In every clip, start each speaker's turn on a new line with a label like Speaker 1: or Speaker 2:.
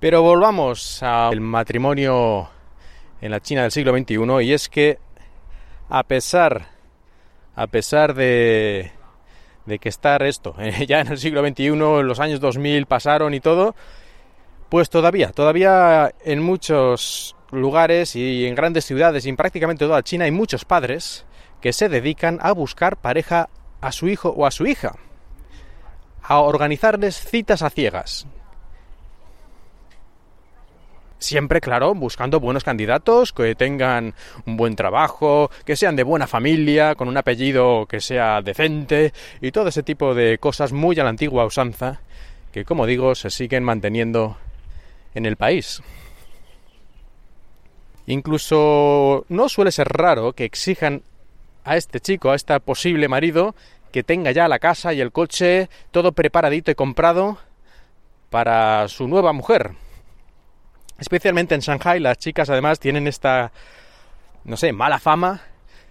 Speaker 1: Pero volvamos al matrimonio en la China del siglo XXI y es que a pesar a pesar de de que estar esto ya en el siglo XXI, en los años 2000 pasaron y todo, pues todavía, todavía en muchos lugares y en grandes ciudades y en prácticamente toda China hay muchos padres que se dedican a buscar pareja a su hijo o a su hija, a organizarles citas a ciegas. Siempre, claro, buscando buenos candidatos que tengan un buen trabajo, que sean de buena familia, con un apellido que sea decente y todo ese tipo de cosas muy a la antigua usanza que, como digo, se siguen manteniendo en el país. Incluso no suele ser raro que exijan a este chico, a este posible marido, que tenga ya la casa y el coche todo preparadito y comprado para su nueva mujer. Especialmente en Shanghai, las chicas además tienen esta, no sé, mala fama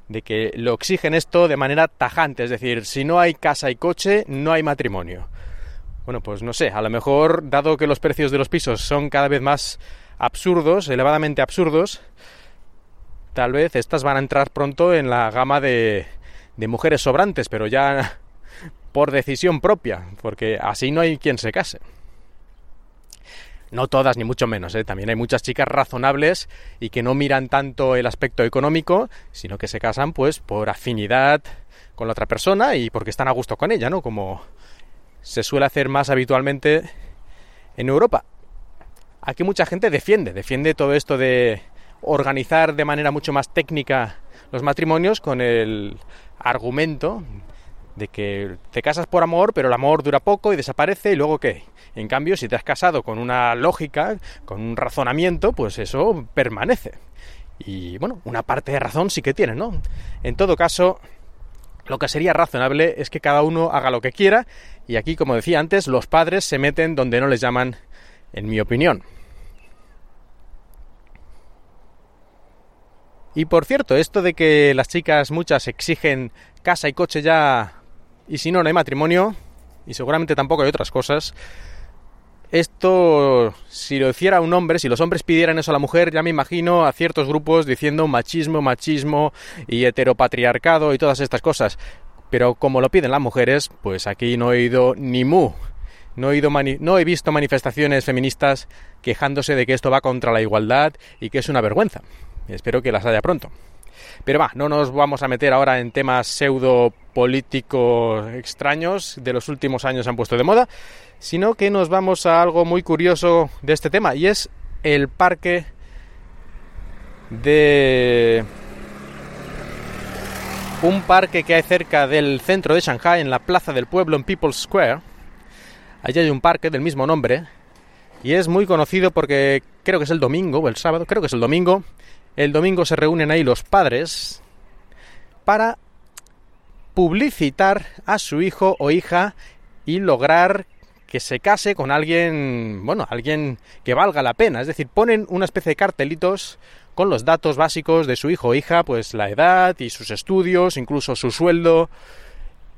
Speaker 1: de que lo exigen esto de manera tajante, es decir, si no hay casa y coche, no hay matrimonio. Bueno, pues no sé, a lo mejor, dado que los precios de los pisos son cada vez más absurdos, elevadamente absurdos, tal vez estas van a entrar pronto en la gama de, de mujeres sobrantes, pero ya por decisión propia, porque así no hay quien se case. No todas, ni mucho menos. ¿eh? También hay muchas chicas razonables y que no miran tanto el aspecto económico, sino que se casan pues por afinidad con la otra persona y porque están a gusto con ella, ¿no? Como se suele hacer más habitualmente en Europa. Aquí mucha gente defiende, defiende todo esto de organizar de manera mucho más técnica los matrimonios con el argumento de que te casas por amor, pero el amor dura poco y desaparece y luego qué. En cambio, si te has casado con una lógica, con un razonamiento, pues eso permanece. Y bueno, una parte de razón sí que tiene, ¿no? En todo caso, lo que sería razonable es que cada uno haga lo que quiera y aquí, como decía antes, los padres se meten donde no les llaman, en mi opinión. Y por cierto, esto de que las chicas muchas exigen casa y coche ya y si no, no hay matrimonio y seguramente tampoco hay otras cosas, esto, si lo hiciera un hombre, si los hombres pidieran eso a la mujer, ya me imagino a ciertos grupos diciendo machismo, machismo y heteropatriarcado y todas estas cosas. Pero como lo piden las mujeres, pues aquí no he oído ni mu. No he, no he visto manifestaciones feministas quejándose de que esto va contra la igualdad y que es una vergüenza. Espero que las haya pronto. Pero va, no nos vamos a meter ahora en temas pseudo políticos extraños de los últimos años han puesto de moda, sino que nos vamos a algo muy curioso de este tema y es el parque de un parque que hay cerca del centro de Shanghai, en la plaza del pueblo, en People's Square. Allí hay un parque del mismo nombre y es muy conocido porque creo que es el domingo o el sábado, creo que es el domingo. El domingo se reúnen ahí los padres para publicitar a su hijo o hija y lograr que se case con alguien, bueno, alguien que valga la pena. Es decir, ponen una especie de cartelitos con los datos básicos de su hijo o hija, pues la edad y sus estudios, incluso su sueldo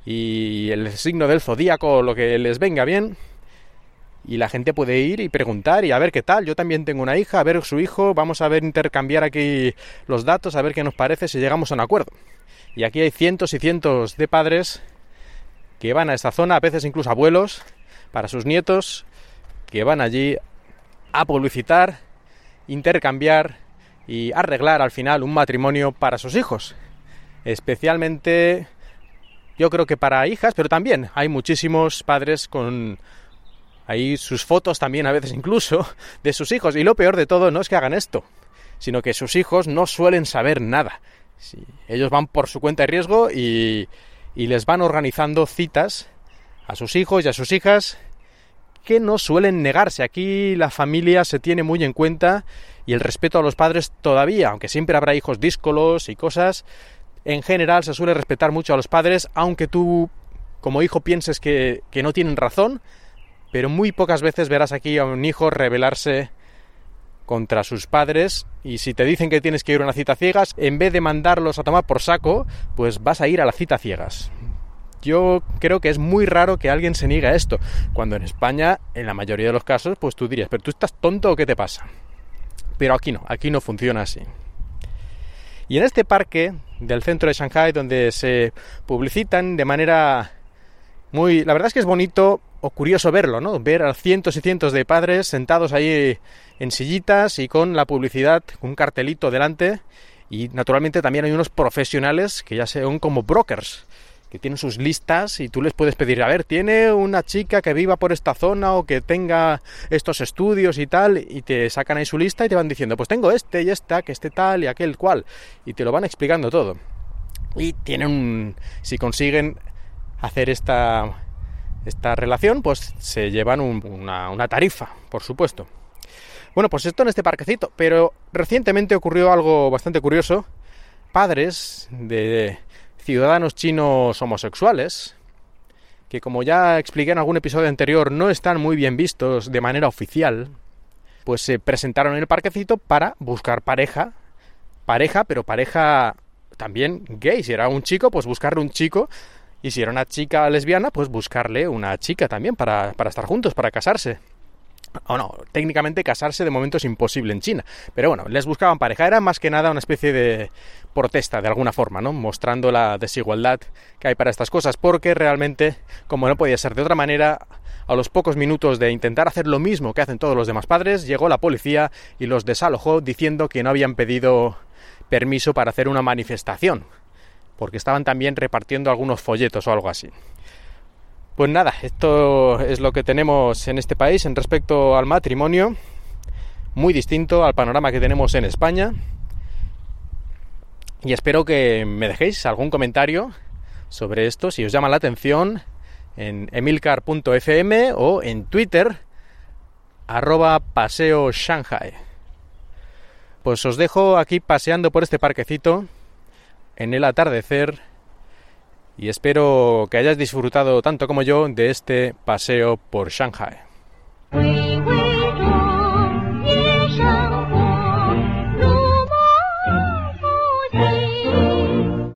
Speaker 1: y el signo del zodíaco, lo que les venga bien. Y la gente puede ir y preguntar y a ver qué tal. Yo también tengo una hija, a ver su hijo, vamos a ver intercambiar aquí los datos, a ver qué nos parece si llegamos a un acuerdo. Y aquí hay cientos y cientos de padres que van a esta zona, a veces incluso abuelos, para sus nietos que van allí a publicitar, intercambiar y arreglar al final un matrimonio para sus hijos. Especialmente yo creo que para hijas, pero también hay muchísimos padres con ahí sus fotos también a veces incluso de sus hijos. Y lo peor de todo no es que hagan esto, sino que sus hijos no suelen saber nada. Ellos van por su cuenta de riesgo y, y les van organizando citas a sus hijos y a sus hijas que no suelen negarse. Aquí la familia se tiene muy en cuenta y el respeto a los padres todavía, aunque siempre habrá hijos díscolos y cosas, en general se suele respetar mucho a los padres, aunque tú como hijo pienses que, que no tienen razón, pero muy pocas veces verás aquí a un hijo rebelarse contra sus padres y si te dicen que tienes que ir a una cita ciegas, en vez de mandarlos a tomar por saco, pues vas a ir a la cita ciegas. yo creo que es muy raro que alguien se niegue a esto, cuando en España, en la mayoría de los casos, pues tú dirías, pero tú estás tonto o qué te pasa. Pero aquí no, aquí no funciona así. Y en este parque del centro de Shanghai, donde se publicitan de manera muy... La verdad es que es bonito o curioso verlo, ¿no? Ver a cientos y cientos de padres sentados ahí en sillitas y con la publicidad, un cartelito delante. Y naturalmente también hay unos profesionales que ya son como brokers, que tienen sus listas y tú les puedes pedir, a ver, tiene una chica que viva por esta zona o que tenga estos estudios y tal, y te sacan ahí su lista y te van diciendo, pues tengo este y esta, que este tal y aquel cual, y te lo van explicando todo. Y tienen si consiguen hacer esta, esta relación, pues se llevan una, una tarifa, por supuesto. Bueno, pues esto en este parquecito, pero recientemente ocurrió algo bastante curioso. Padres de ciudadanos chinos homosexuales, que como ya expliqué en algún episodio anterior, no están muy bien vistos de manera oficial, pues se presentaron en el parquecito para buscar pareja, pareja, pero pareja también gay. Si era un chico, pues buscarle un chico y si era una chica lesbiana, pues buscarle una chica también para, para estar juntos, para casarse. O no, técnicamente casarse de momento es imposible en China. Pero bueno, les buscaban pareja. Era más que nada una especie de protesta, de alguna forma, ¿no? Mostrando la desigualdad que hay para estas cosas. Porque realmente, como no podía ser de otra manera, a los pocos minutos de intentar hacer lo mismo que hacen todos los demás padres, llegó la policía y los desalojó diciendo que no habían pedido permiso para hacer una manifestación porque estaban también repartiendo algunos folletos o algo así. Pues nada, esto es lo que tenemos en este país en respecto al matrimonio, muy distinto al panorama que tenemos en España. Y espero que me dejéis algún comentario sobre esto, si os llama la atención, en emilcar.fm o en Twitter, arroba paseo Shanghai. Pues os dejo aquí paseando por este parquecito en el atardecer y espero que hayas disfrutado tanto como yo de este paseo por Shanghai.